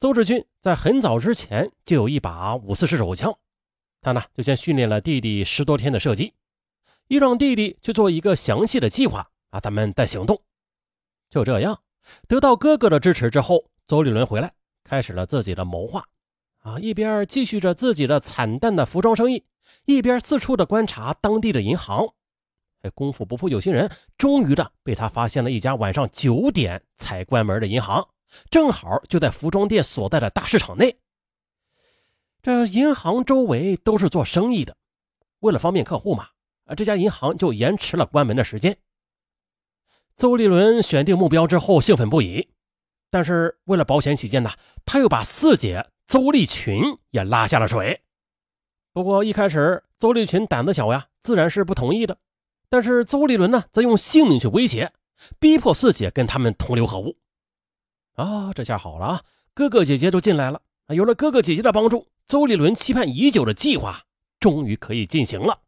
邹志军在很早之前就有一把五四式手枪，他呢就先训练了弟弟十多天的射击，又让弟弟去做一个详细的计划啊，咱们再行动。就这样，得到哥哥的支持之后，邹立伦回来开始了自己的谋划啊，一边继续着自己的惨淡的服装生意，一边四处的观察当地的银行。哎，功夫不负有心人，终于的被他发现了一家晚上九点才关门的银行，正好就在服装店所在的大市场内。这银行周围都是做生意的，为了方便客户嘛，啊，这家银行就延迟了关门的时间。邹立伦选定目标之后兴奋不已，但是为了保险起见呢，他又把四姐邹立群也拉下了水。不过一开始邹立群胆子小呀，自然是不同意的。但是邹立伦呢，则用性命去威胁，逼迫四姐跟他们同流合污。啊，这下好了啊，哥哥姐姐都进来了！有了哥哥姐姐的帮助，邹立伦期盼已久的计划终于可以进行了。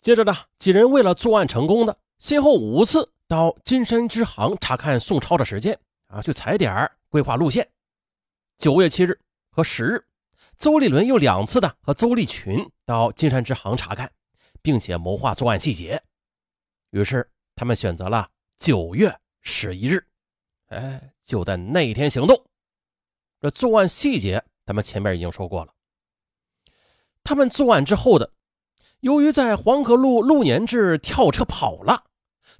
接着呢，几人为了作案成功的，先后五次到金山支行查看宋超的时间啊，去踩点规划路线。九月七日和十日，邹立伦又两次的和邹立群到金山支行查看。并且谋划作案细节，于是他们选择了九月十一日，哎，就在那一天行动。这作案细节，咱们前面已经说过了。他们作案之后的，由于在黄河路路年志跳车跑了，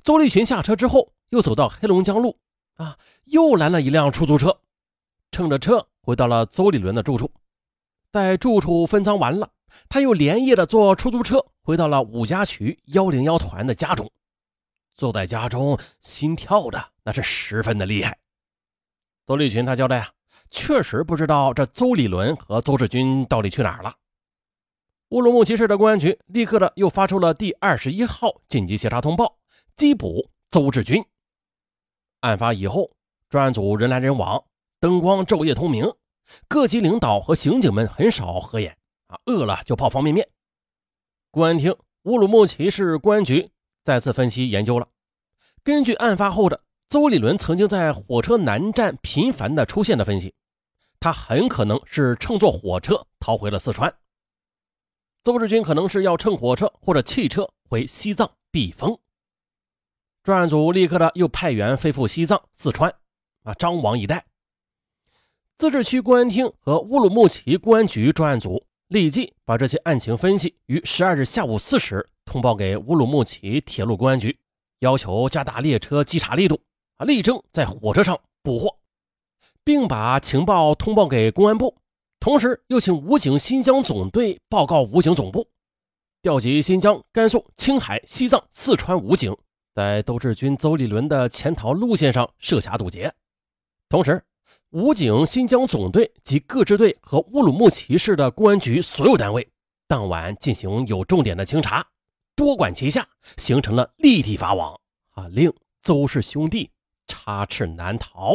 邹立群下车之后，又走到黑龙江路，啊，又拦了一辆出租车，乘着车回到了邹立伦的住处，在住处分赃完了。他又连夜的坐出租车回到了五家渠幺零幺团的家中，坐在家中，心跳的那是十分的厉害。邹立群他交代啊，确实不知道这邹立伦和邹志军到底去哪儿了。乌鲁木齐市的公安局立刻的又发出了第二十一号紧急协查通报，缉捕邹志军。案发以后，专案组人来人往，灯光昼夜通明，各级领导和刑警们很少合眼。饿了就泡方便面。公安厅乌鲁木齐市公安局再次分析研究了，根据案发后的邹立伦曾经在火车南站频繁的出现的分析，他很可能是乘坐火车逃回了四川。邹志军可能是要乘火车或者汽车回西藏避风。专案组立刻的又派员飞赴西藏、四川，啊，张王一带。自治区公安厅和乌鲁木齐公安局专案组。立即把这些案情分析于十二日下午四时通报给乌鲁木齐铁路公安局，要求加大列车稽查力度，啊，力争在火车上捕获，并把情报通报给公安部，同时又请武警新疆总队报告武警总部，调集新疆、甘肃、青海、西藏、四川武警，在邹志军、邹立伦的潜逃路线上设卡堵截，同时。武警新疆总队及各支队和乌鲁木齐市的公安局所有单位，当晚进行有重点的清查，多管齐下，形成了立体法网，啊，令邹氏兄弟插翅难逃。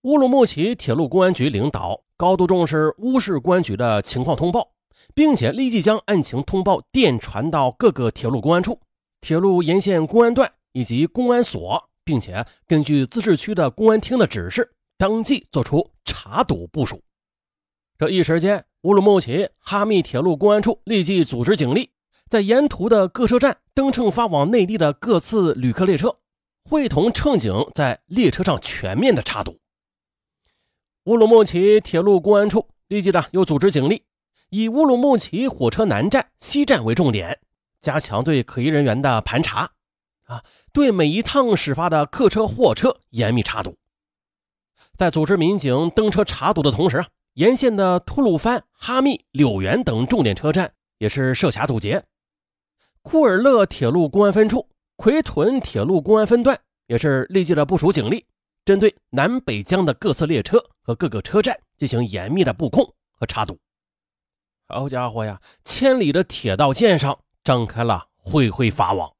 乌鲁木齐铁路公安局领导高度重视乌市公安局的情况通报，并且立即将案情通报电传到各个铁路公安处、铁路沿线公安段以及公安所。并且根据自治区的公安厅的指示，当即做出查堵部署。这一时间，乌鲁木齐哈密铁路公安处立即组织警力，在沿途的各车站登乘发往内地的各次旅客列车，会同乘警在列车上全面的查堵。乌鲁木齐铁路公安处立即的又组织警力，以乌鲁木齐火车南站、西站为重点，加强对可疑人员的盘查。啊，对每一趟始发的客车、货车严密查堵。在组织民警登车查堵的同时啊，沿线的吐鲁番、哈密、柳园等重点车站也是设卡堵截。库尔勒铁路公安分处、奎屯铁路公安分段也是立即的部署警力，针对南北疆的各次列车和各个车站进行严密的布控和查堵。好家伙呀，千里的铁道线上张开了恢恢法网。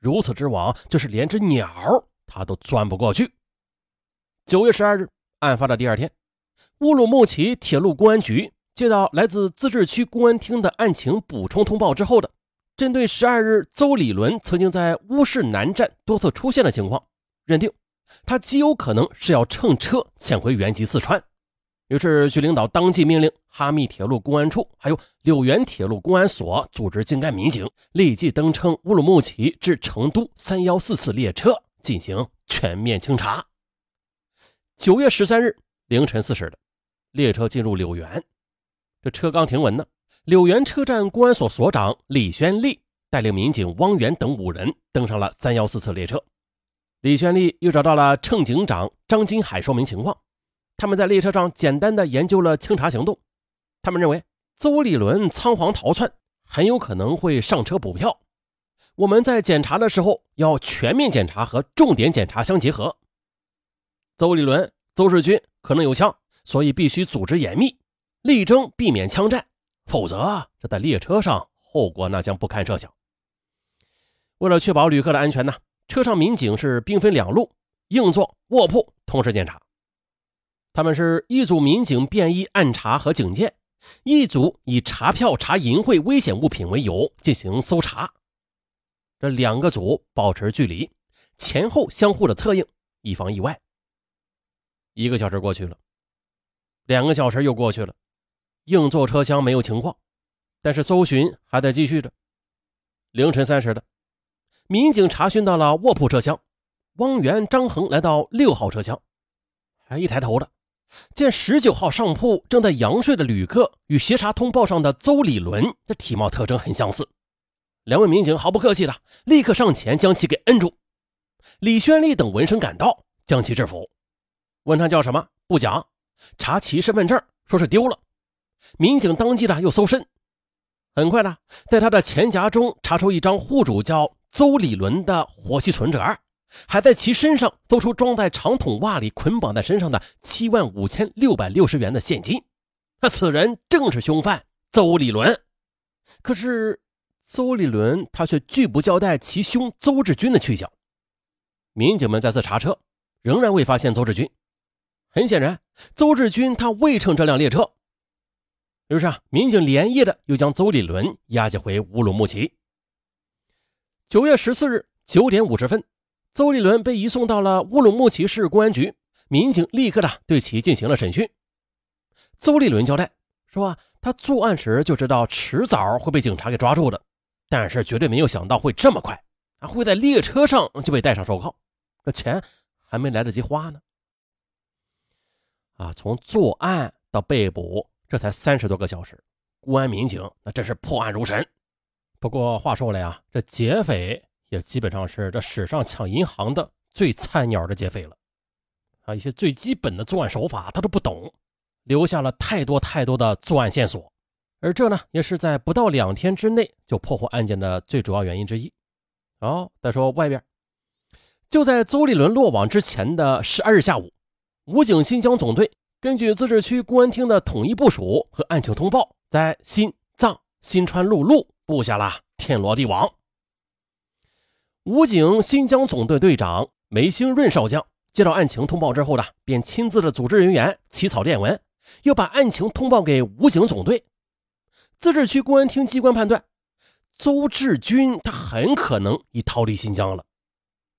如此之网，就是连只鸟它都钻不过去。九月十二日，案发的第二天，乌鲁木齐铁路公安局接到来自自治区公安厅的案情补充通报之后的，针对十二日邹立伦曾经在乌市南站多次出现的情况，认定他极有可能是要乘车潜回原籍四川。于是，局领导当即命令哈密铁路公安处还有柳园铁路公安所组织精干民警，立即登乘乌鲁木齐至成都三幺四次列车进行全面清查。九月十三日凌晨四时的，列车进入柳园，这车刚停稳呢，柳园车站公安所所长李宣利带领民警汪源等五人登上了三幺四次列车。李宣利又找到了乘警长张金海说明情况。他们在列车上简单的研究了清查行动。他们认为邹立伦仓皇逃窜，很有可能会上车补票。我们在检查的时候要全面检查和重点检查相结合。邹立伦、邹志军可能有枪，所以必须组织严密，力争避免枪战，否则这在列车上后果那将不堪设想。为了确保旅客的安全呢，车上民警是兵分两路，硬座、卧铺同时检查。他们是一组民警便衣暗查和警戒，一组以查票查淫秽危险物品为由进行搜查。这两个组保持距离，前后相互的策应，以防意外。一个小时过去了，两个小时又过去了，硬座车厢没有情况，但是搜寻还在继续着。凌晨三时的，民警查询到了卧铺车厢，汪源、张恒来到六号车厢，还一抬头的。见十九号上铺正在仰睡的旅客与协查通报上的邹立伦，的体貌特征很相似。两位民警毫不客气的立刻上前将其给摁住。李宣利等闻声赶到，将其制服，问他叫什么，不讲，查其身份证，说是丢了。民警当即的又搜身，很快的在他的钱夹中查出一张户主叫邹立伦的活期存折。还在其身上搜出装在长筒袜里捆绑在身上的七万五千六百六十元的现金，那此人正是凶犯邹立伦。可是邹立伦他却拒不交代其兄邹志军的去向。民警们再次查车，仍然未发现邹志军。很显然，邹志军他未乘这辆列车。于是啊，民警连夜的又将邹立伦押解回乌鲁木齐。九月十四日九点五十分。邹立伦被移送到了乌鲁木齐市公安局，民警立刻的对其进行了审讯。邹立伦交代说：“啊，他作案时就知道迟早会被警察给抓住的，但是绝对没有想到会这么快啊，会在列车上就被戴上手铐，这钱还没来得及花呢。啊，从作案到被捕，这才三十多个小时，公安民警那真是破案如神。不过话说了呀，这劫匪……”也基本上是这史上抢银行的最菜鸟的劫匪了，啊，一些最基本的作案手法他都不懂，留下了太多太多的作案线索，而这呢，也是在不到两天之内就破获案件的最主要原因之一。哦，再说外边，就在邹立伦落网之前的十二日下午，武警新疆总队根据自治区公安厅的统一部署和案情通报，在新藏新川路路布下了天罗地网。武警新疆总队队长梅兴润少将接到案情通报之后呢，便亲自的组织人员起草电文，又把案情通报给武警总队。自治区公安厅机关判断，邹志军他很可能已逃离新疆了，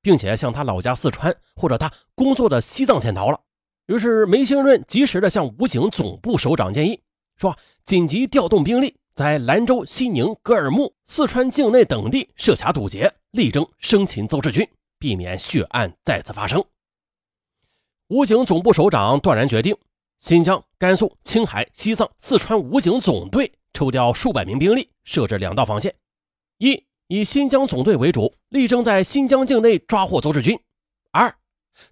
并且向他老家四川或者他工作的西藏潜逃了。于是梅兴润及时的向武警总部首长建议，说紧急调动兵力。在兰州、西宁、格尔木、四川境内等地设卡堵截，力争生擒邹志军，避免血案再次发生。武警总部首长断然决定，新疆、甘肃、青海、西藏、四川武警总队抽调数百名兵力，设置两道防线：一以新疆总队为主，力争在新疆境内抓获邹志军；二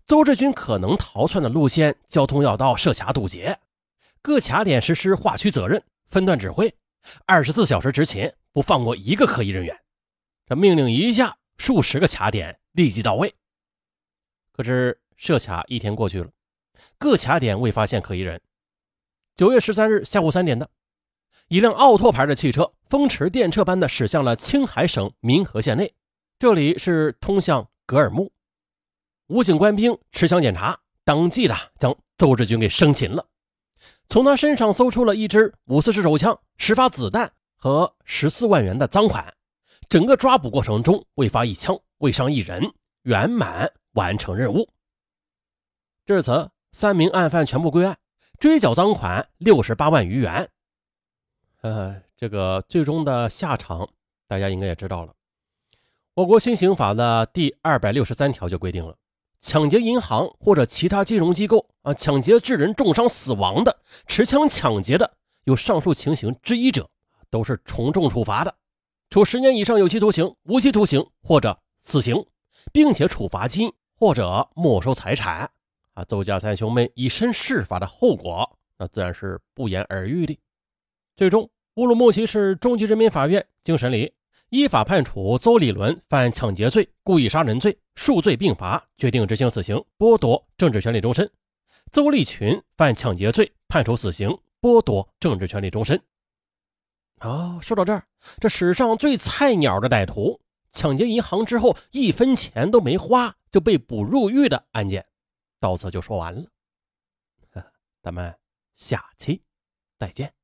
邹志军可能逃窜的路线、交通要道设卡堵截，各卡点实施划区责任，分段指挥。二十四小时执勤，不放过一个可疑人员。这命令一下，数十个卡点立即到位。可是设卡一天过去了，各卡点未发现可疑人。九月十三日下午三点的，一辆奥拓牌的汽车风驰电掣般的驶向了青海省民和县内，这里是通向格尔木。武警官兵持枪检查，当即的将邹志军给生擒了。从他身上搜出了一支五四式手枪、十发子弹和十四万元的赃款。整个抓捕过程中未发一枪，未伤一人，圆满完成任务。至此，三名案犯全部归案，追缴赃款六十八万余元。呃，这个最终的下场，大家应该也知道了。我国新刑法的第二百六十三条就规定了，抢劫银行或者其他金融机构啊，抢劫致人重伤死亡的，持枪抢劫的，有上述情形之一者，都是从重处罚的，处十年以上有期徒刑、无期徒刑或者死刑，并且处罚金或者没收财产。啊，邹家三兄妹以身试法的后果，那自然是不言而喻的。最终，乌鲁木齐市中级人民法院经审理，依法判处邹立伦犯抢劫罪、故意杀人罪，数罪并罚，决定执行死刑，剥夺政治权利终身；邹立群犯抢劫罪，判处死刑，剥夺政治权利终身。好，说到这儿，这史上最菜鸟的歹徒抢劫银行之后，一分钱都没花就被捕入狱的案件。到此就说完了，咱们下期再见。